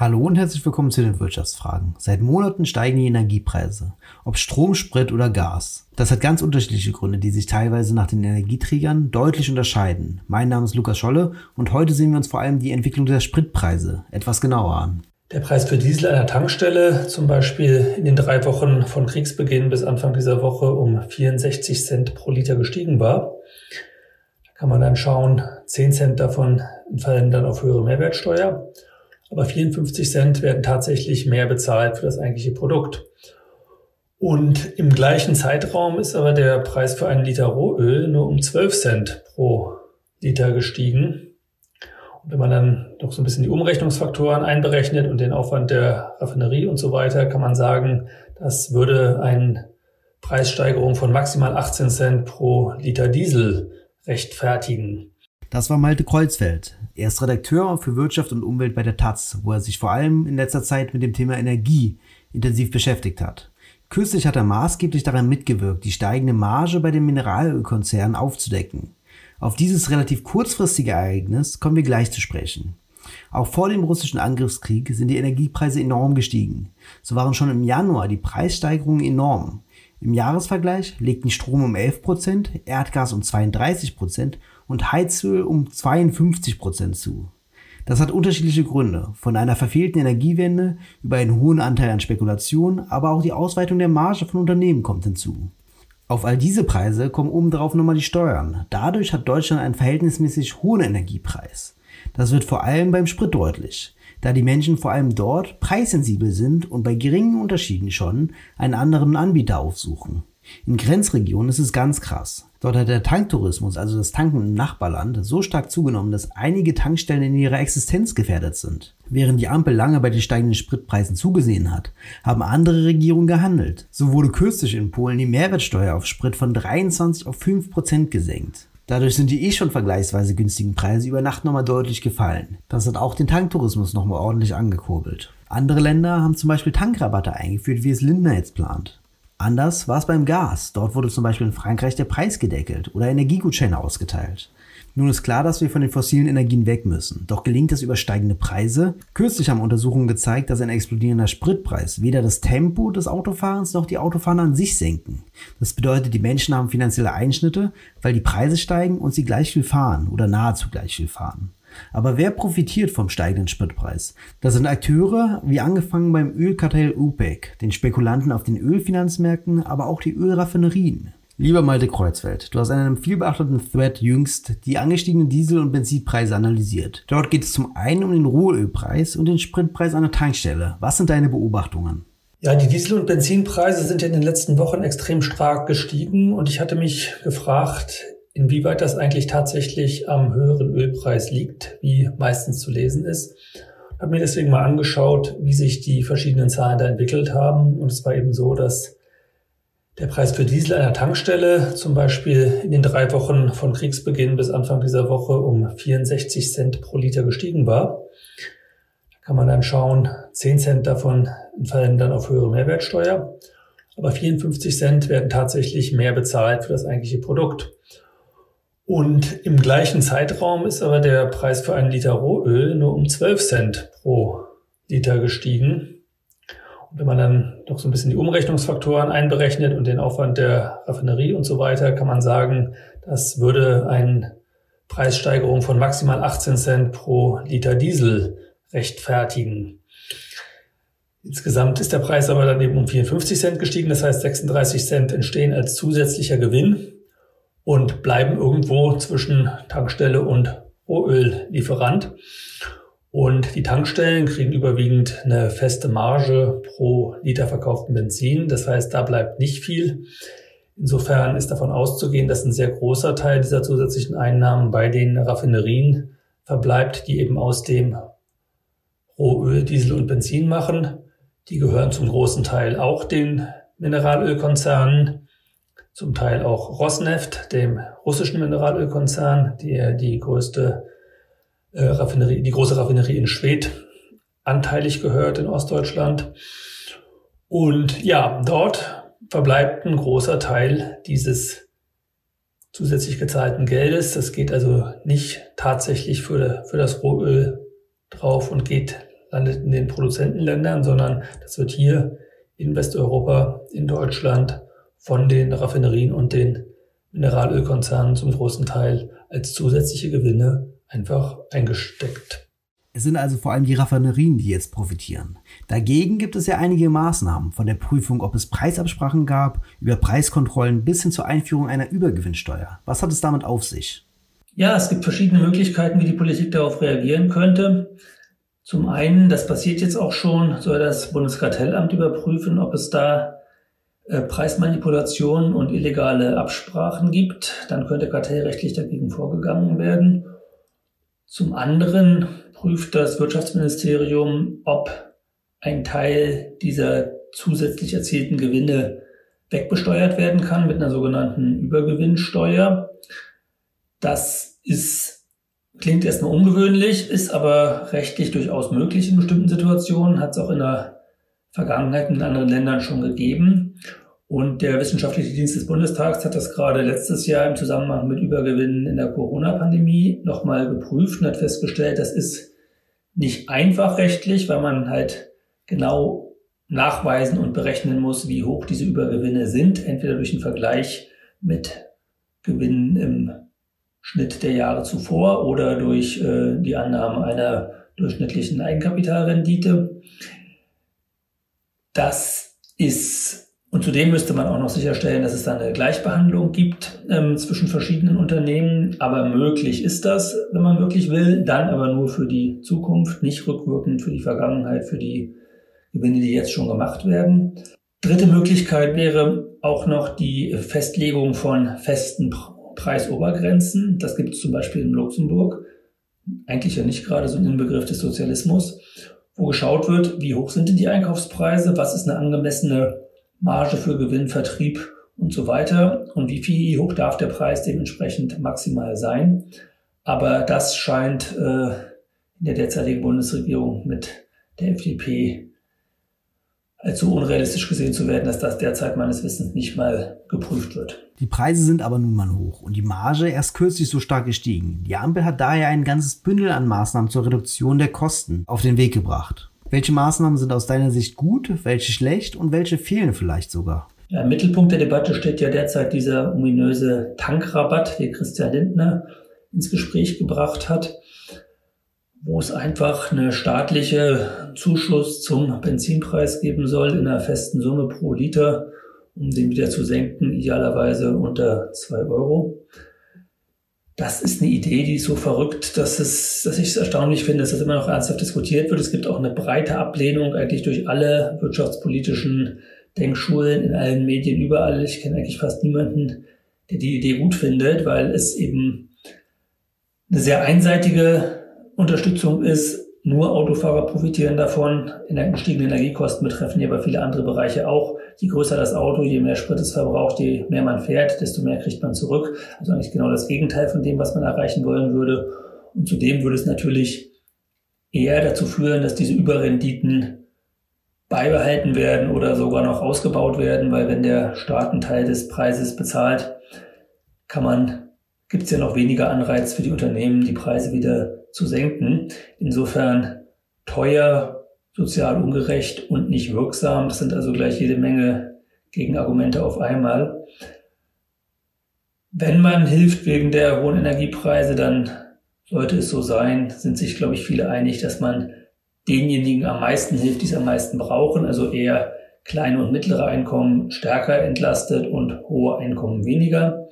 Hallo und herzlich willkommen zu den Wirtschaftsfragen. Seit Monaten steigen die Energiepreise. Ob Strom, Sprit oder Gas. Das hat ganz unterschiedliche Gründe, die sich teilweise nach den Energieträgern deutlich unterscheiden. Mein Name ist Lukas Scholle und heute sehen wir uns vor allem die Entwicklung der Spritpreise etwas genauer an. Der Preis für Diesel an der Tankstelle, zum Beispiel in den drei Wochen von Kriegsbeginn bis Anfang dieser Woche um 64 Cent pro Liter gestiegen war. Da kann man dann schauen, 10 Cent davon fallen dann auf höhere Mehrwertsteuer aber 54 Cent werden tatsächlich mehr bezahlt für das eigentliche Produkt. Und im gleichen Zeitraum ist aber der Preis für einen Liter Rohöl nur um 12 Cent pro Liter gestiegen. Und wenn man dann noch so ein bisschen die Umrechnungsfaktoren einberechnet und den Aufwand der Raffinerie und so weiter, kann man sagen, das würde eine Preissteigerung von maximal 18 Cent pro Liter Diesel rechtfertigen. Das war Malte Kreuzfeld. Er ist Redakteur für Wirtschaft und Umwelt bei der Taz, wo er sich vor allem in letzter Zeit mit dem Thema Energie intensiv beschäftigt hat. Kürzlich hat er maßgeblich daran mitgewirkt, die steigende Marge bei den Mineralölkonzernen aufzudecken. Auf dieses relativ kurzfristige Ereignis kommen wir gleich zu sprechen. Auch vor dem russischen Angriffskrieg sind die Energiepreise enorm gestiegen. So waren schon im Januar die Preissteigerungen enorm. Im Jahresvergleich legten Strom um 11%, Erdgas um 32% und Heizöl um 52 Prozent zu. Das hat unterschiedliche Gründe, von einer verfehlten Energiewende über einen hohen Anteil an Spekulation, aber auch die Ausweitung der Marge von Unternehmen kommt hinzu. Auf all diese Preise kommen obendrauf nochmal die Steuern. Dadurch hat Deutschland einen verhältnismäßig hohen Energiepreis. Das wird vor allem beim Sprit deutlich, da die Menschen vor allem dort preissensibel sind und bei geringen Unterschieden schon einen anderen Anbieter aufsuchen. In Grenzregionen ist es ganz krass. Dort hat der Tanktourismus, also das Tanken im Nachbarland, so stark zugenommen, dass einige Tankstellen in ihrer Existenz gefährdet sind. Während die Ampel lange bei den steigenden Spritpreisen zugesehen hat, haben andere Regierungen gehandelt. So wurde kürzlich in Polen die Mehrwertsteuer auf Sprit von 23 auf 5 Prozent gesenkt. Dadurch sind die eh schon vergleichsweise günstigen Preise über Nacht nochmal deutlich gefallen. Das hat auch den Tanktourismus nochmal ordentlich angekurbelt. Andere Länder haben zum Beispiel Tankrabatte eingeführt, wie es Lindner jetzt plant. Anders war es beim Gas. Dort wurde zum Beispiel in Frankreich der Preis gedeckelt oder Energiegutscheine ausgeteilt. Nun ist klar, dass wir von den fossilen Energien weg müssen. Doch gelingt das über steigende Preise? Kürzlich haben Untersuchungen gezeigt, dass ein explodierender Spritpreis weder das Tempo des Autofahrens noch die Autofahrer an sich senken. Das bedeutet, die Menschen haben finanzielle Einschnitte, weil die Preise steigen und sie gleich viel fahren oder nahezu gleich viel fahren. Aber wer profitiert vom steigenden Spritpreis? Das sind Akteure, wie angefangen beim Ölkartell OPEC, den Spekulanten auf den Ölfinanzmärkten, aber auch die Ölraffinerien. Lieber Malte Kreuzfeld, du hast in einem vielbeachteten Thread jüngst die angestiegenen Diesel- und Benzinpreise analysiert. Dort geht es zum einen um den Rohölpreis und den Spritpreis an der Tankstelle. Was sind deine Beobachtungen? Ja, die Diesel- und Benzinpreise sind in den letzten Wochen extrem stark gestiegen und ich hatte mich gefragt, Inwieweit das eigentlich tatsächlich am höheren Ölpreis liegt, wie meistens zu lesen ist, habe mir deswegen mal angeschaut, wie sich die verschiedenen Zahlen da entwickelt haben. Und es war eben so, dass der Preis für Diesel an der Tankstelle zum Beispiel in den drei Wochen von Kriegsbeginn bis Anfang dieser Woche um 64 Cent pro Liter gestiegen war. Da kann man dann schauen, 10 Cent davon fallen dann auf höhere Mehrwertsteuer. Aber 54 Cent werden tatsächlich mehr bezahlt für das eigentliche Produkt. Und im gleichen Zeitraum ist aber der Preis für einen Liter Rohöl nur um 12 Cent pro Liter gestiegen. Und wenn man dann noch so ein bisschen die Umrechnungsfaktoren einberechnet und den Aufwand der Raffinerie und so weiter, kann man sagen, das würde eine Preissteigerung von maximal 18 Cent pro Liter Diesel rechtfertigen. Insgesamt ist der Preis aber dann eben um 54 Cent gestiegen, das heißt 36 Cent entstehen als zusätzlicher Gewinn und bleiben irgendwo zwischen Tankstelle und Rohöllieferant. Und die Tankstellen kriegen überwiegend eine feste Marge pro Liter verkauften Benzin. Das heißt, da bleibt nicht viel. Insofern ist davon auszugehen, dass ein sehr großer Teil dieser zusätzlichen Einnahmen bei den Raffinerien verbleibt, die eben aus dem Rohöl, Diesel und Benzin machen. Die gehören zum großen Teil auch den Mineralölkonzernen zum Teil auch Rosneft, dem russischen Mineralölkonzern, die die größte äh, Raffinerie, die große Raffinerie in Schwedt anteilig gehört in Ostdeutschland. Und ja, dort verbleibt ein großer Teil dieses zusätzlich gezahlten Geldes. Das geht also nicht tatsächlich für, für das Rohöl drauf und geht landet in den Produzentenländern, sondern das wird hier in Westeuropa, in Deutschland von den Raffinerien und den Mineralölkonzernen zum großen Teil als zusätzliche Gewinne einfach eingesteckt. Es sind also vor allem die Raffinerien, die jetzt profitieren. Dagegen gibt es ja einige Maßnahmen, von der Prüfung, ob es Preisabsprachen gab, über Preiskontrollen bis hin zur Einführung einer Übergewinnsteuer. Was hat es damit auf sich? Ja, es gibt verschiedene Möglichkeiten, wie die Politik darauf reagieren könnte. Zum einen, das passiert jetzt auch schon, soll das Bundeskartellamt überprüfen, ob es da Preismanipulationen und illegale Absprachen gibt. Dann könnte kartellrechtlich dagegen vorgegangen werden. Zum anderen prüft das Wirtschaftsministerium, ob ein Teil dieser zusätzlich erzielten Gewinne wegbesteuert werden kann mit einer sogenannten Übergewinnsteuer. Das ist, klingt erstmal ungewöhnlich, ist aber rechtlich durchaus möglich in bestimmten Situationen, hat es auch in der Vergangenheit in anderen Ländern schon gegeben. Und der Wissenschaftliche Dienst des Bundestags hat das gerade letztes Jahr im Zusammenhang mit Übergewinnen in der Corona-Pandemie nochmal geprüft und hat festgestellt, das ist nicht einfach rechtlich, weil man halt genau nachweisen und berechnen muss, wie hoch diese Übergewinne sind, entweder durch einen Vergleich mit Gewinnen im Schnitt der Jahre zuvor oder durch äh, die Annahme einer durchschnittlichen Eigenkapitalrendite. Das ist und zudem müsste man auch noch sicherstellen, dass es dann eine Gleichbehandlung gibt ähm, zwischen verschiedenen Unternehmen. Aber möglich ist das, wenn man wirklich will, dann aber nur für die Zukunft, nicht rückwirkend für die Vergangenheit, für die Gewinne, die jetzt schon gemacht werden. Dritte Möglichkeit wäre auch noch die Festlegung von festen Preisobergrenzen. Das gibt es zum Beispiel in Luxemburg. Eigentlich ja nicht gerade so ein Inbegriff des Sozialismus, wo geschaut wird, wie hoch sind denn die Einkaufspreise, was ist eine angemessene Marge für Gewinn, Vertrieb und so weiter und wie viel hoch darf der Preis dementsprechend maximal sein. Aber das scheint äh, in der derzeitigen Bundesregierung mit der FDP so unrealistisch gesehen zu werden, dass das derzeit meines Wissens nicht mal geprüft wird. Die Preise sind aber nun mal hoch und die Marge erst kürzlich so stark gestiegen. Die Ampel hat daher ein ganzes Bündel an Maßnahmen zur Reduktion der Kosten auf den Weg gebracht. Welche Maßnahmen sind aus deiner Sicht gut, welche schlecht und welche fehlen vielleicht sogar? Ja, Im Mittelpunkt der Debatte steht ja derzeit dieser ominöse Tankrabatt, den Christian Lindner ins Gespräch gebracht hat, wo es einfach eine staatliche Zuschuss zum Benzinpreis geben soll in einer festen Summe pro Liter, um den wieder zu senken, idealerweise unter zwei Euro das ist eine Idee, die ist so verrückt, dass, es, dass ich es erstaunlich finde, dass das immer noch ernsthaft diskutiert wird. Es gibt auch eine breite Ablehnung eigentlich durch alle wirtschaftspolitischen Denkschulen in allen Medien überall. Ich kenne eigentlich fast niemanden, der die Idee gut findet, weil es eben eine sehr einseitige Unterstützung ist, nur Autofahrer profitieren davon. In der gestiegenen Energiekosten betreffen hier aber viele andere Bereiche auch. Je größer das Auto, je mehr Sprit es verbraucht, je mehr man fährt, desto mehr kriegt man zurück. Also eigentlich genau das Gegenteil von dem, was man erreichen wollen würde. Und zudem würde es natürlich eher dazu führen, dass diese Überrenditen beibehalten werden oder sogar noch ausgebaut werden, weil wenn der Staat einen Teil des Preises bezahlt, kann man, gibt es ja noch weniger Anreiz für die Unternehmen, die Preise wieder zu senken. Insofern teuer, sozial ungerecht und nicht wirksam. Das sind also gleich jede Menge Gegenargumente auf einmal. Wenn man hilft wegen der hohen Energiepreise, dann sollte es so sein, sind sich, glaube ich, viele einig, dass man denjenigen am meisten hilft, die es am meisten brauchen, also eher kleine und mittlere Einkommen stärker entlastet und hohe Einkommen weniger.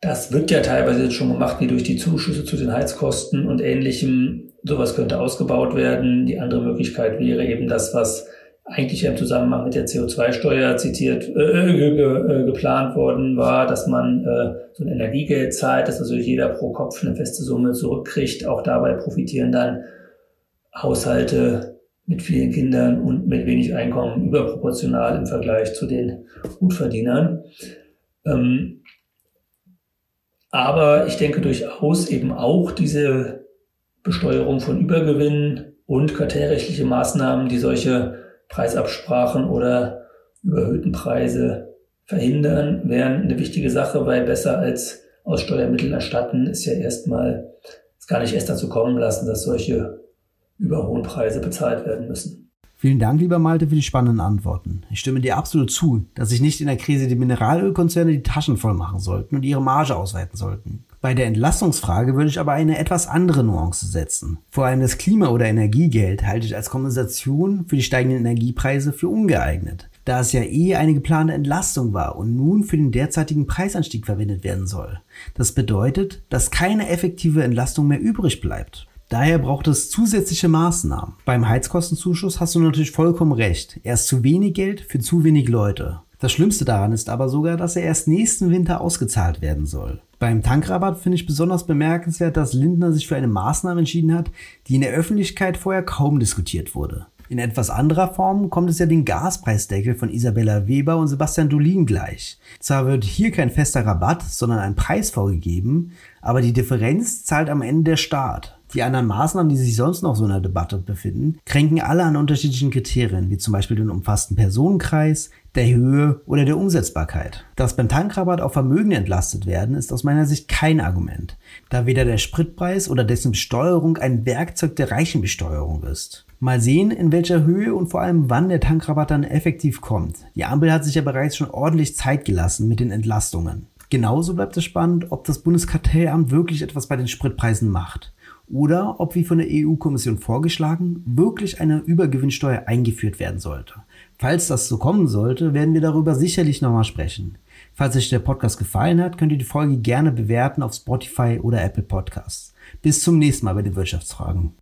Das wird ja teilweise jetzt schon gemacht, wie durch die Zuschüsse zu den Heizkosten und ähnlichem. Sowas könnte ausgebaut werden. Die andere Möglichkeit wäre eben das, was eigentlich im Zusammenhang mit der CO2-Steuer zitiert, äh, ge, ge, äh, geplant worden war, dass man äh, so ein Energiegeld zahlt, dass also jeder pro Kopf eine feste Summe zurückkriegt. Auch dabei profitieren dann Haushalte mit vielen Kindern und mit wenig Einkommen überproportional im Vergleich zu den Gutverdienern. Ähm, aber ich denke durchaus eben auch diese Besteuerung von Übergewinnen und kartellrechtliche Maßnahmen, die solche Preisabsprachen oder überhöhten Preise verhindern, wären eine wichtige Sache, weil besser als aus Steuermitteln erstatten ist ja erstmal gar nicht erst dazu kommen lassen, dass solche über hohe Preise bezahlt werden müssen. Vielen Dank, lieber Malte, für die spannenden Antworten. Ich stimme dir absolut zu, dass sich nicht in der Krise die Mineralölkonzerne die Taschen voll machen sollten und ihre Marge ausweiten sollten. Bei der Entlastungsfrage würde ich aber eine etwas andere Nuance setzen. Vor allem das Klima- oder Energiegeld halte ich als Kompensation für die steigenden Energiepreise für ungeeignet, da es ja eh eine geplante Entlastung war und nun für den derzeitigen Preisanstieg verwendet werden soll. Das bedeutet, dass keine effektive Entlastung mehr übrig bleibt. Daher braucht es zusätzliche Maßnahmen. Beim Heizkostenzuschuss hast du natürlich vollkommen recht. Er ist zu wenig Geld für zu wenig Leute. Das Schlimmste daran ist aber sogar, dass er erst nächsten Winter ausgezahlt werden soll. Beim Tankrabatt finde ich besonders bemerkenswert, dass Lindner sich für eine Maßnahme entschieden hat, die in der Öffentlichkeit vorher kaum diskutiert wurde. In etwas anderer Form kommt es ja den Gaspreisdeckel von Isabella Weber und Sebastian Dolin gleich. Zwar wird hier kein fester Rabatt, sondern ein Preis vorgegeben, aber die Differenz zahlt am Ende der Staat. Die anderen Maßnahmen, die sich sonst noch so in der Debatte befinden, kränken alle an unterschiedlichen Kriterien, wie zum Beispiel den umfassten Personenkreis, der Höhe oder der Umsetzbarkeit. Dass beim Tankrabatt auch Vermögen entlastet werden, ist aus meiner Sicht kein Argument, da weder der Spritpreis oder dessen Besteuerung ein Werkzeug der Reichenbesteuerung ist. Mal sehen, in welcher Höhe und vor allem wann der Tankrabatt dann effektiv kommt. Die Ampel hat sich ja bereits schon ordentlich Zeit gelassen mit den Entlastungen. Genauso bleibt es spannend, ob das Bundeskartellamt wirklich etwas bei den Spritpreisen macht oder ob wie von der EU-Kommission vorgeschlagen wirklich eine Übergewinnsteuer eingeführt werden sollte. Falls das so kommen sollte, werden wir darüber sicherlich nochmal sprechen. Falls euch der Podcast gefallen hat, könnt ihr die Folge gerne bewerten auf Spotify oder Apple Podcasts. Bis zum nächsten Mal bei den Wirtschaftsfragen.